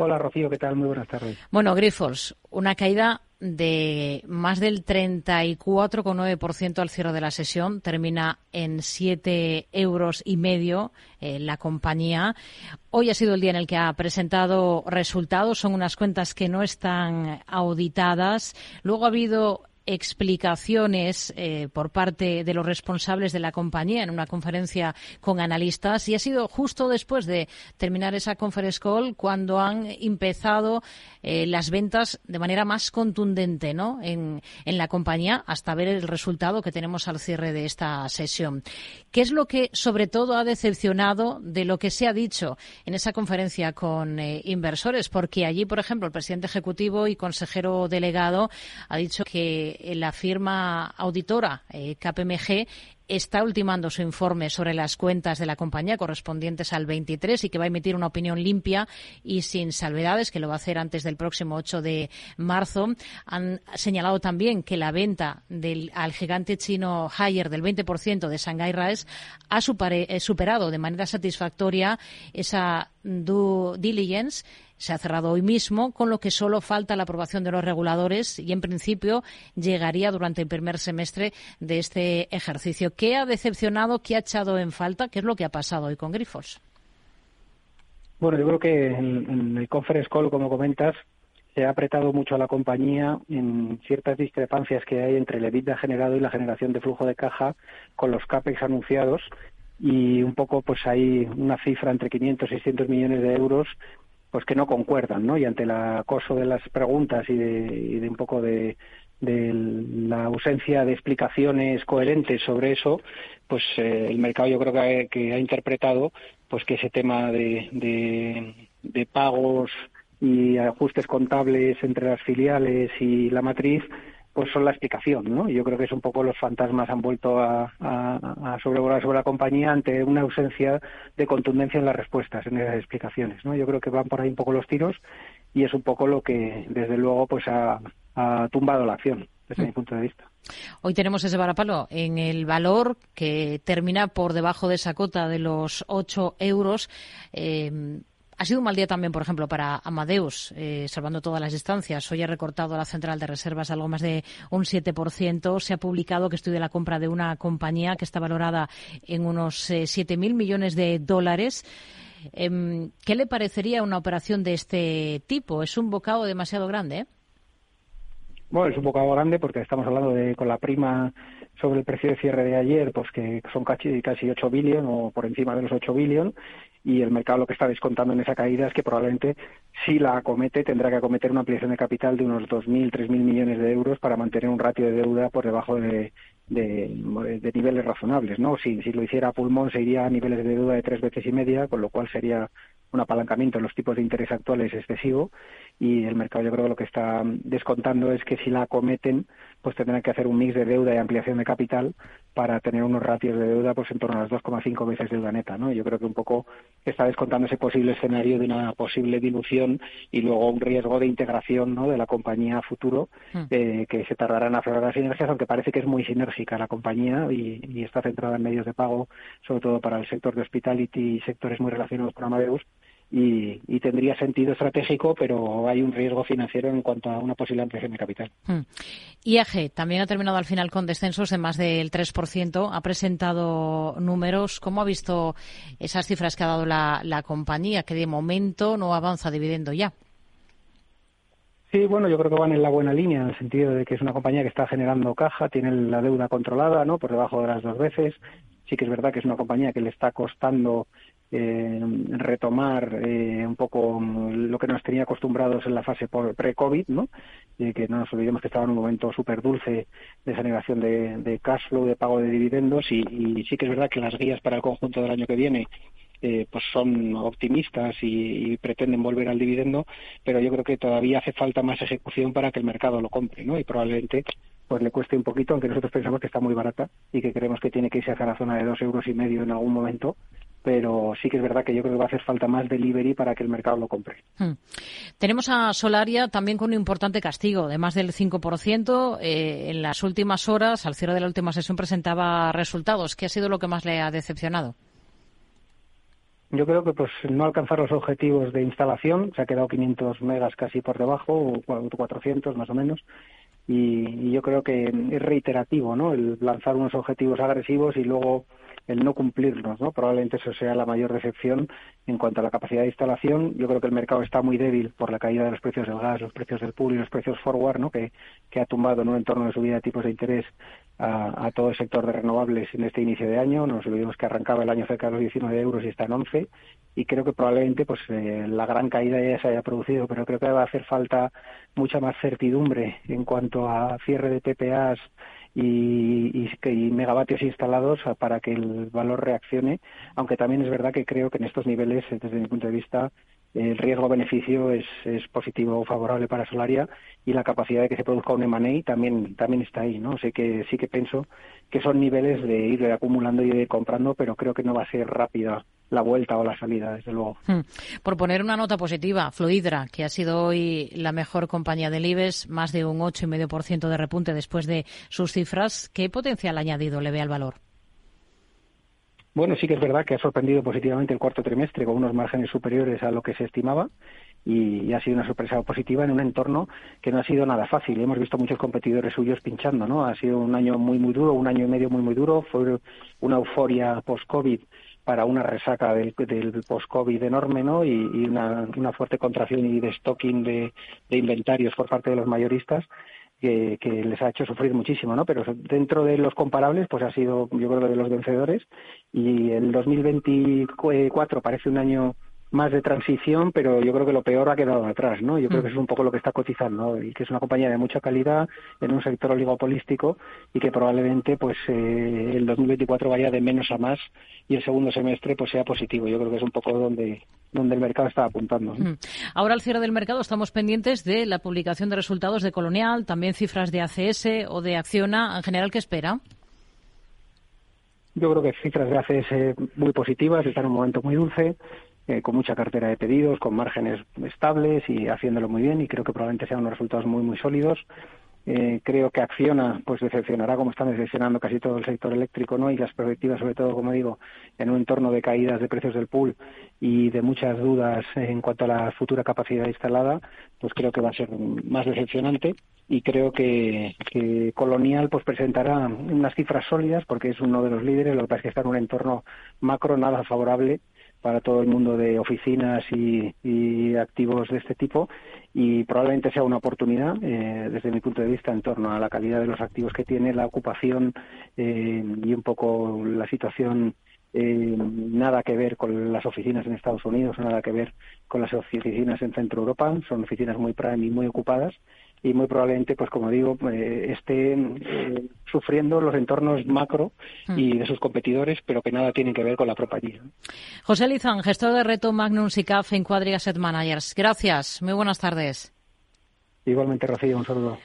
Hola, Rocío, ¿qué tal? Muy buenas tardes. Bueno, Grifols, una caída de más del 34,9% al cierre de la sesión. Termina en 7 euros y medio eh, la compañía. Hoy ha sido el día en el que ha presentado resultados. Son unas cuentas que no están auditadas. Luego ha habido explicaciones eh, por parte de los responsables de la compañía en una conferencia con analistas y ha sido justo después de terminar esa conference call cuando han empezado eh, las ventas de manera más contundente ¿no? en, en la compañía hasta ver el resultado que tenemos al cierre de esta sesión. ¿Qué es lo que sobre todo ha decepcionado de lo que se ha dicho en esa conferencia con eh, inversores? Porque allí, por ejemplo, el presidente ejecutivo y consejero delegado ha dicho que la firma auditora eh, KPMG está ultimando su informe sobre las cuentas de la compañía correspondientes al 23 y que va a emitir una opinión limpia y sin salvedades, que lo va a hacer antes del próximo 8 de marzo. Han señalado también que la venta del, al gigante chino Haier del 20% de Shanghai Rice ha eh, superado de manera satisfactoria esa due diligence se ha cerrado hoy mismo, con lo que solo falta la aprobación de los reguladores y, en principio, llegaría durante el primer semestre de este ejercicio. ¿Qué ha decepcionado? ¿Qué ha echado en falta? ¿Qué es lo que ha pasado hoy con Grifos? Bueno, yo creo que en, el conference call, como comentas, se ha apretado mucho a la compañía en ciertas discrepancias que hay entre el EBITDA generado y la generación de flujo de caja con los CAPEX anunciados y un poco pues hay una cifra entre 500 y 600 millones de euros pues que no concuerdan, ¿no? Y ante el acoso de las preguntas y de un poco de, de la ausencia de explicaciones coherentes sobre eso, pues eh, el mercado yo creo que ha, interpretado pues que ese tema de, de, pagos y ajustes contables entre las filiales y la matriz pues son la explicación, ¿no? Yo creo que es un poco los fantasmas han vuelto a, a, sobrevolar sobre la compañía ante una ausencia de contundencia en las respuestas, en esas explicaciones, ¿no? Yo creo que van por ahí un poco los tiros y es un poco lo que, desde luego, pues ha, ha tumbado la acción desde mi punto de vista. Hoy tenemos ese varapalo en el valor que termina por debajo de esa cota de los 8 euros. Eh, ha sido un mal día también, por ejemplo, para Amadeus, eh, salvando todas las distancias. Hoy ha recortado la central de reservas algo más de un 7%. Se ha publicado que estudia la compra de una compañía que está valorada en unos eh, 7.000 millones de dólares. Em, ¿Qué le parecería una operación de este tipo? Es un bocado demasiado grande, ¿eh? Bueno, es un poco grande porque estamos hablando de con la prima sobre el precio de cierre de ayer, pues que son casi, casi 8 billones o por encima de los 8 billones y el mercado lo que está descontando en esa caída es que probablemente si la acomete tendrá que acometer una ampliación de capital de unos 2.000, 3.000 millones de euros para mantener un ratio de deuda por debajo de, niveles razonables, ¿no? Si, si lo hiciera pulmón se iría a niveles de deuda de tres veces y media, con lo cual sería un apalancamiento en los tipos de interés actuales excesivo y el mercado yo creo que lo que está descontando es que si la acometen pues tendrán que hacer un mix de deuda y ampliación de capital para tener unos ratios de deuda pues en torno a las 2,5 veces deuda neta, ¿no? Yo creo que un poco está descontando ese posible escenario de una posible dilución y luego un riesgo de integración, ¿no? De la compañía a futuro hmm. eh, que se tardará en aflorar las sinergias, aunque parece que es muy sinérgica la compañía y, y está centrada en medios de pago, sobre todo para el sector de hospitality y sectores muy relacionados con Amadeus y, tendría sentido estratégico, pero hay un riesgo financiero en cuanto a una posible ampliación de capital. Hmm. IAG también ha terminado al final con descensos de más del 3%. Ha presentado números. ¿Cómo ha visto esas cifras que ha dado la, la compañía, que de momento no avanza dividendo ya? Sí, bueno, yo creo que van en la buena línea, en el sentido de que es una compañía que está generando caja, tiene la deuda controlada, ¿no? Por debajo de las dos veces. Sí que es verdad que es una compañía que le está costando eh, retomar eh, un poco lo que nos tenía acostumbrados en la fase pre-COVID, ¿no? Y que no nos olvidemos que estaba en un momento súper dulce de generación de, de, cash flow, de pago de dividendos y, y, sí que es verdad que las guías para el conjunto del año que viene eh, pues son optimistas y, y, pretenden volver al dividendo, pero yo creo que todavía hace falta más ejecución para que el mercado lo compre, ¿no? Y probablemente pues le cueste un poquito, aunque nosotros pensamos que está muy barata y que creemos que tiene que irse hacia la zona de dos euros y medio en algún momento, pero sí que es verdad que yo creo que va a hacer falta más delivery para que el mercado lo compre. Hmm. Tenemos a Solaria también con un importante castigo de más del 5%. Eh, en las últimas horas, al cierre de la última sesión, presentaba resultados. ¿Qué ha sido lo que más le ha decepcionado? Yo creo que pues no alcanzar los objetivos de instalación, se ha quedado 500 megas casi por debajo, o 400 más o menos, y, yo creo que es reiterativo, ¿no? El lanzar unos objetivos agresivos y luego el no cumplirlos, ¿no? Probablemente eso sea la mayor decepción en cuanto a la capacidad de instalación. Yo creo que el mercado está muy débil por la caída de los precios del gas, los precios del pool y los precios forward, ¿no? Que, que ha tumbado en un entorno de subida de tipos de interés a, todo el sector de renovables en este inicio de año. Nos olvidemos que arrancaba el año cerca de los 19 euros y está en 11. Y creo que probablemente pues eh, la gran caída ya se haya producido, pero creo que va a hacer falta mucha más certidumbre en cuanto a cierre de PPAs y, y, megavatios instalados para que el valor reaccione, aunque también es verdad que creo que en estos niveles, desde mi punto de vista, el riesgo-beneficio es, es, positivo o favorable para Solaria y la capacidad de que se produzca un M&A también, también está ahí, ¿no? Sé que sí que pienso que son niveles de ir acumulando y de comprando, pero creo que no va a ser rápida la vuelta o la salida, desde luego. Hmm. Por poner una nota positiva, Fluidra, que ha sido hoy la mejor compañía del IBEX, más de un 8,5% de repunte después de sus cifras, ¿qué potencial añadido le ve al valor? Bueno, sí que es verdad que ha sorprendido positivamente el cuarto trimestre con unos márgenes superiores a lo que se estimaba y, ha sido una sorpresa positiva en un entorno que no ha sido nada fácil. Hemos visto muchos competidores suyos pinchando, ¿no? Ha sido un año muy, muy duro, un año y medio muy, muy duro. Fue una euforia post-COVID para una resaca del, post-COVID enorme, ¿no? Y, una, fuerte contracción y de stocking de inventarios por parte de los mayoristas que, les ha hecho sufrir muchísimo, ¿no? Pero dentro de los comparables, pues ha sido, yo creo, de los vencedores. Y el 2024 parece un año más de transición, pero yo creo que lo peor ha quedado atrás, ¿no? Yo creo que mm. es un poco lo que está cotizando y que es una compañía de mucha calidad en un sector oligopolístico y que probablemente pues eh, el 2024 vaya de menos a más y el segundo semestre pues sea positivo. Yo creo que es un poco donde donde el mercado está apuntando. Mm. Ahora al cierre del mercado estamos pendientes de la publicación de resultados de Colonial, también cifras de ACS o de Acciona. En general, ¿qué espera? Yo creo que cifras de ACS muy positivas, están en un momento muy dulce. Eh, con mucha cartera de pedidos, con márgenes estables y haciéndolo muy bien y creo que probablemente sean unos resultados muy muy sólidos. Eh, creo que Acciona pues decepcionará como están decepcionando casi todo el sector eléctrico no y las perspectivas sobre todo como digo en un entorno de caídas de precios del pool y de muchas dudas en cuanto a la futura capacidad instalada pues creo que va a ser más decepcionante. Y creo que, que Colonial pues presentará unas cifras sólidas porque es uno de los líderes. Lo que pasa es que está en un entorno macro nada favorable para todo el mundo de oficinas y, activos de este tipo y probablemente sea una oportunidad eh, desde mi punto de vista en torno a la calidad de los activos que tiene, la ocupación eh, y un poco la situación eh, nada que ver con las oficinas en Estados Unidos, nada que ver con las oficinas en Centro Europa, son oficinas muy prime y muy ocupadas y muy probablemente, pues como digo, eh, esté eh, sufriendo los entornos macro y mm. de sus competidores, pero que nada tienen que ver con la propaganda. José Lizán, gestor de reto Magnum SICAF en Quadri Asset Managers. Gracias, muy buenas tardes. Igualmente, Rocío, un saludo.